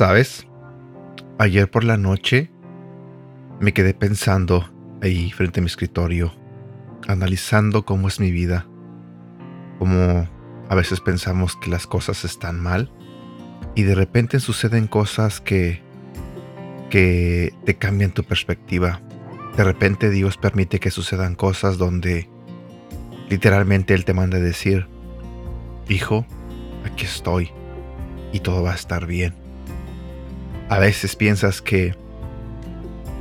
¿Sabes? Ayer por la noche me quedé pensando ahí frente a mi escritorio, analizando cómo es mi vida, cómo a veces pensamos que las cosas están mal y de repente suceden cosas que que te cambian tu perspectiva. De repente Dios permite que sucedan cosas donde literalmente Él te manda a decir, hijo, aquí estoy y todo va a estar bien. A veces piensas que,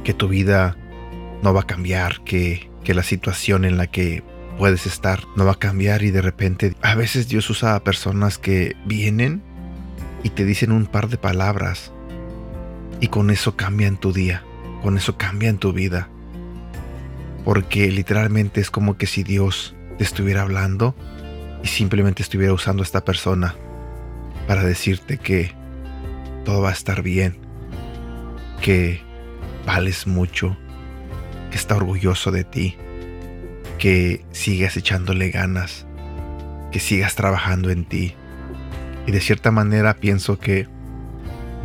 que tu vida no va a cambiar, que, que la situación en la que puedes estar no va a cambiar y de repente a veces Dios usa a personas que vienen y te dicen un par de palabras y con eso cambian tu día, con eso cambian tu vida. Porque literalmente es como que si Dios te estuviera hablando y simplemente estuviera usando a esta persona para decirte que todo va a estar bien, que vales mucho, que está orgulloso de ti, que sigas echándole ganas, que sigas trabajando en ti. Y de cierta manera pienso que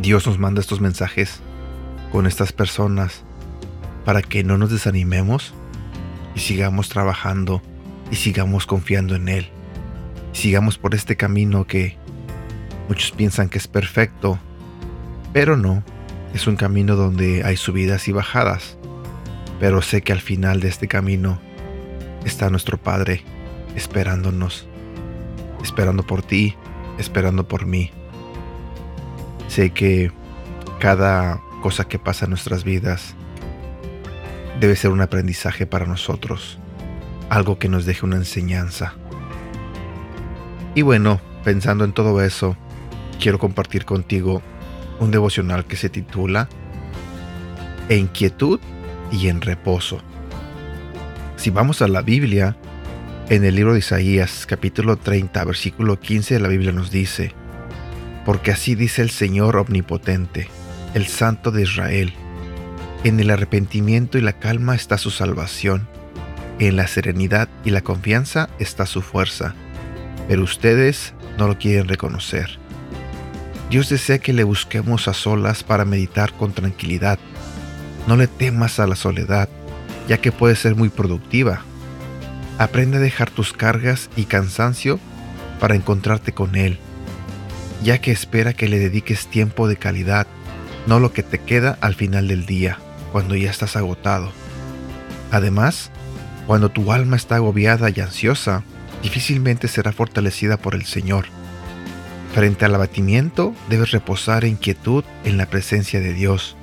Dios nos manda estos mensajes con estas personas para que no nos desanimemos y sigamos trabajando y sigamos confiando en Él. sigamos por este camino que muchos piensan que es perfecto, pero no, es un camino donde hay subidas y bajadas. Pero sé que al final de este camino está nuestro Padre esperándonos, esperando por ti, esperando por mí. Sé que cada cosa que pasa en nuestras vidas debe ser un aprendizaje para nosotros, algo que nos deje una enseñanza. Y bueno, pensando en todo eso, quiero compartir contigo un devocional que se titula En quietud y en reposo. Si vamos a la Biblia, en el libro de Isaías capítulo 30 versículo 15 la Biblia nos dice, porque así dice el Señor omnipotente, el Santo de Israel. En el arrepentimiento y la calma está su salvación, en la serenidad y la confianza está su fuerza, pero ustedes no lo quieren reconocer. Dios desea que le busquemos a solas para meditar con tranquilidad. No le temas a la soledad, ya que puede ser muy productiva. Aprende a dejar tus cargas y cansancio para encontrarte con Él ya que espera que le dediques tiempo de calidad, no lo que te queda al final del día, cuando ya estás agotado. Además, cuando tu alma está agobiada y ansiosa, difícilmente será fortalecida por el Señor. Frente al abatimiento, debes reposar en quietud en la presencia de Dios,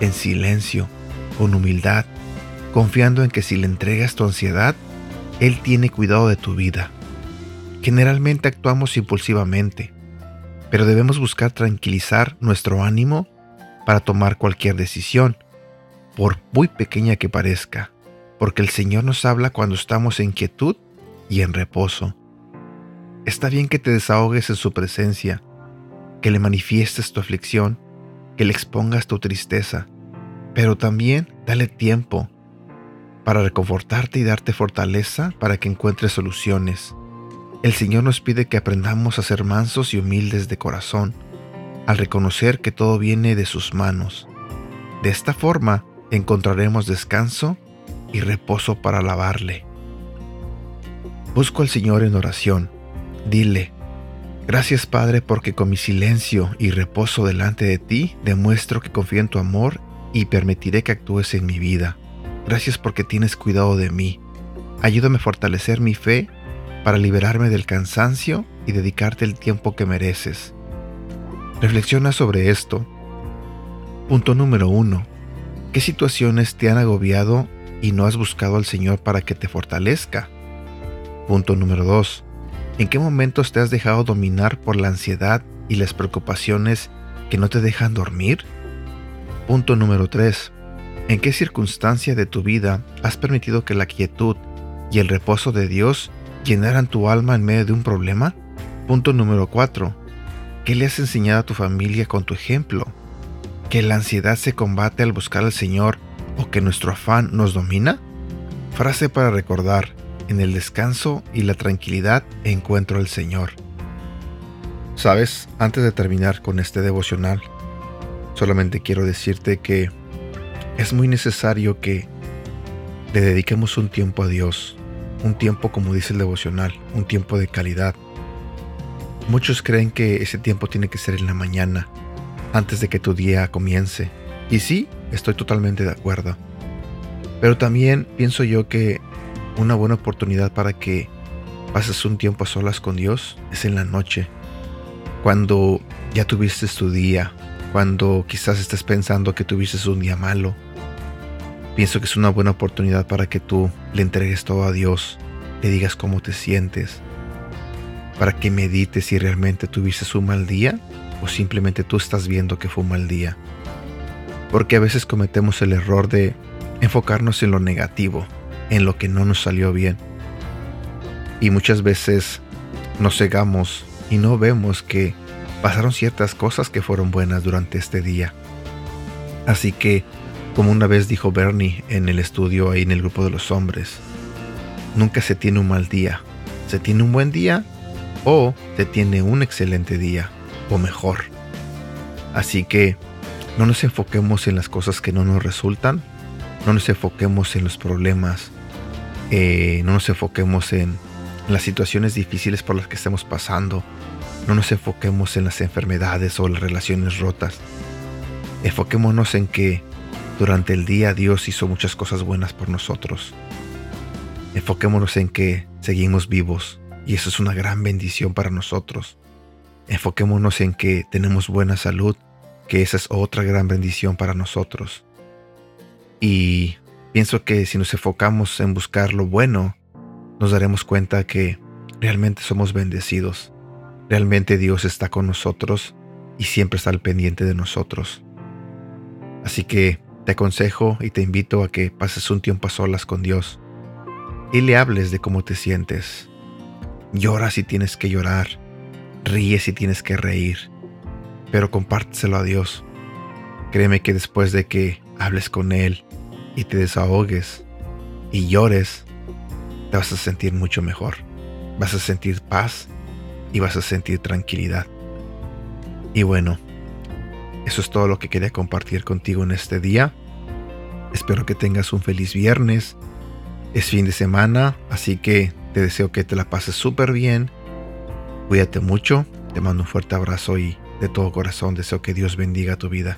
en silencio, con humildad, confiando en que si le entregas tu ansiedad, Él tiene cuidado de tu vida. Generalmente actuamos impulsivamente, pero debemos buscar tranquilizar nuestro ánimo para tomar cualquier decisión, por muy pequeña que parezca, porque el Señor nos habla cuando estamos en quietud y en reposo. Está bien que te desahogues en su presencia, que le manifiestes tu aflicción, que le expongas tu tristeza, pero también dale tiempo para reconfortarte y darte fortaleza para que encuentres soluciones. El Señor nos pide que aprendamos a ser mansos y humildes de corazón, al reconocer que todo viene de sus manos. De esta forma encontraremos descanso y reposo para alabarle. Busco al Señor en oración. Dile, gracias Padre porque con mi silencio y reposo delante de ti demuestro que confío en tu amor y permitiré que actúes en mi vida. Gracias porque tienes cuidado de mí. Ayúdame a fortalecer mi fe para liberarme del cansancio y dedicarte el tiempo que mereces. Reflexiona sobre esto. Punto número uno. ¿Qué situaciones te han agobiado y no has buscado al Señor para que te fortalezca? Punto número dos. ¿En qué momentos te has dejado dominar por la ansiedad y las preocupaciones que no te dejan dormir? Punto número 3. ¿En qué circunstancia de tu vida has permitido que la quietud y el reposo de Dios llenaran tu alma en medio de un problema? Punto número 4. ¿Qué le has enseñado a tu familia con tu ejemplo? ¿Que la ansiedad se combate al buscar al Señor o que nuestro afán nos domina? Frase para recordar, en el descanso y la tranquilidad encuentro al Señor. Sabes, antes de terminar con este devocional, Solamente quiero decirte que es muy necesario que le dediquemos un tiempo a Dios, un tiempo como dice el devocional, un tiempo de calidad. Muchos creen que ese tiempo tiene que ser en la mañana, antes de que tu día comience. Y sí, estoy totalmente de acuerdo. Pero también pienso yo que una buena oportunidad para que pases un tiempo a solas con Dios es en la noche, cuando ya tuviste tu día, cuando quizás estés pensando que tuviste un día malo, Pienso que es una buena oportunidad para que tú le entregues todo a Dios, le digas cómo te sientes, para que medites si realmente tuviste un mal día o simplemente tú estás viendo que fue un mal día. Porque a veces cometemos el error de enfocarnos en lo negativo, en lo que no nos salió bien. Y muchas veces nos cegamos y no vemos que pasaron ciertas cosas que fueron buenas durante este día. Así que como una vez dijo Bernie en el estudio ahí en el grupo de los hombres, nunca se tiene un mal día. Se tiene un buen día o se tiene un excelente día o mejor. Así que no nos enfoquemos en las cosas que no nos resultan, no nos enfoquemos en los problemas, eh, no nos enfoquemos en las situaciones difíciles por las que estamos pasando, no nos enfoquemos en las enfermedades o las relaciones rotas. Enfoquémonos en que durante el día Dios hizo muchas cosas buenas por nosotros. Enfoquémonos en que seguimos vivos y eso es una gran bendición para nosotros. Enfoquémonos en que tenemos buena salud, que esa es otra gran bendición para nosotros. Y pienso que si nos enfocamos en buscar lo bueno, nos daremos cuenta que realmente somos bendecidos. Realmente Dios está con nosotros y siempre está al pendiente de nosotros. Así que te aconsejo y te invito a que pases un tiempo a solas con Dios y le hables de cómo te sientes. Llora si tienes que llorar, ríe si tienes que reír, pero compárteselo a Dios. Créeme que después de que hables con Él y te desahogues y llores, te vas a sentir mucho mejor. Vas a sentir paz y vas a sentir tranquilidad. Y bueno, eso es todo lo que quería compartir contigo en este día. Espero que tengas un feliz viernes. Es fin de semana, así que te deseo que te la pases súper bien. Cuídate mucho. Te mando un fuerte abrazo y de todo corazón deseo que Dios bendiga tu vida.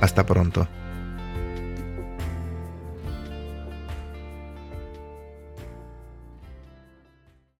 Hasta pronto.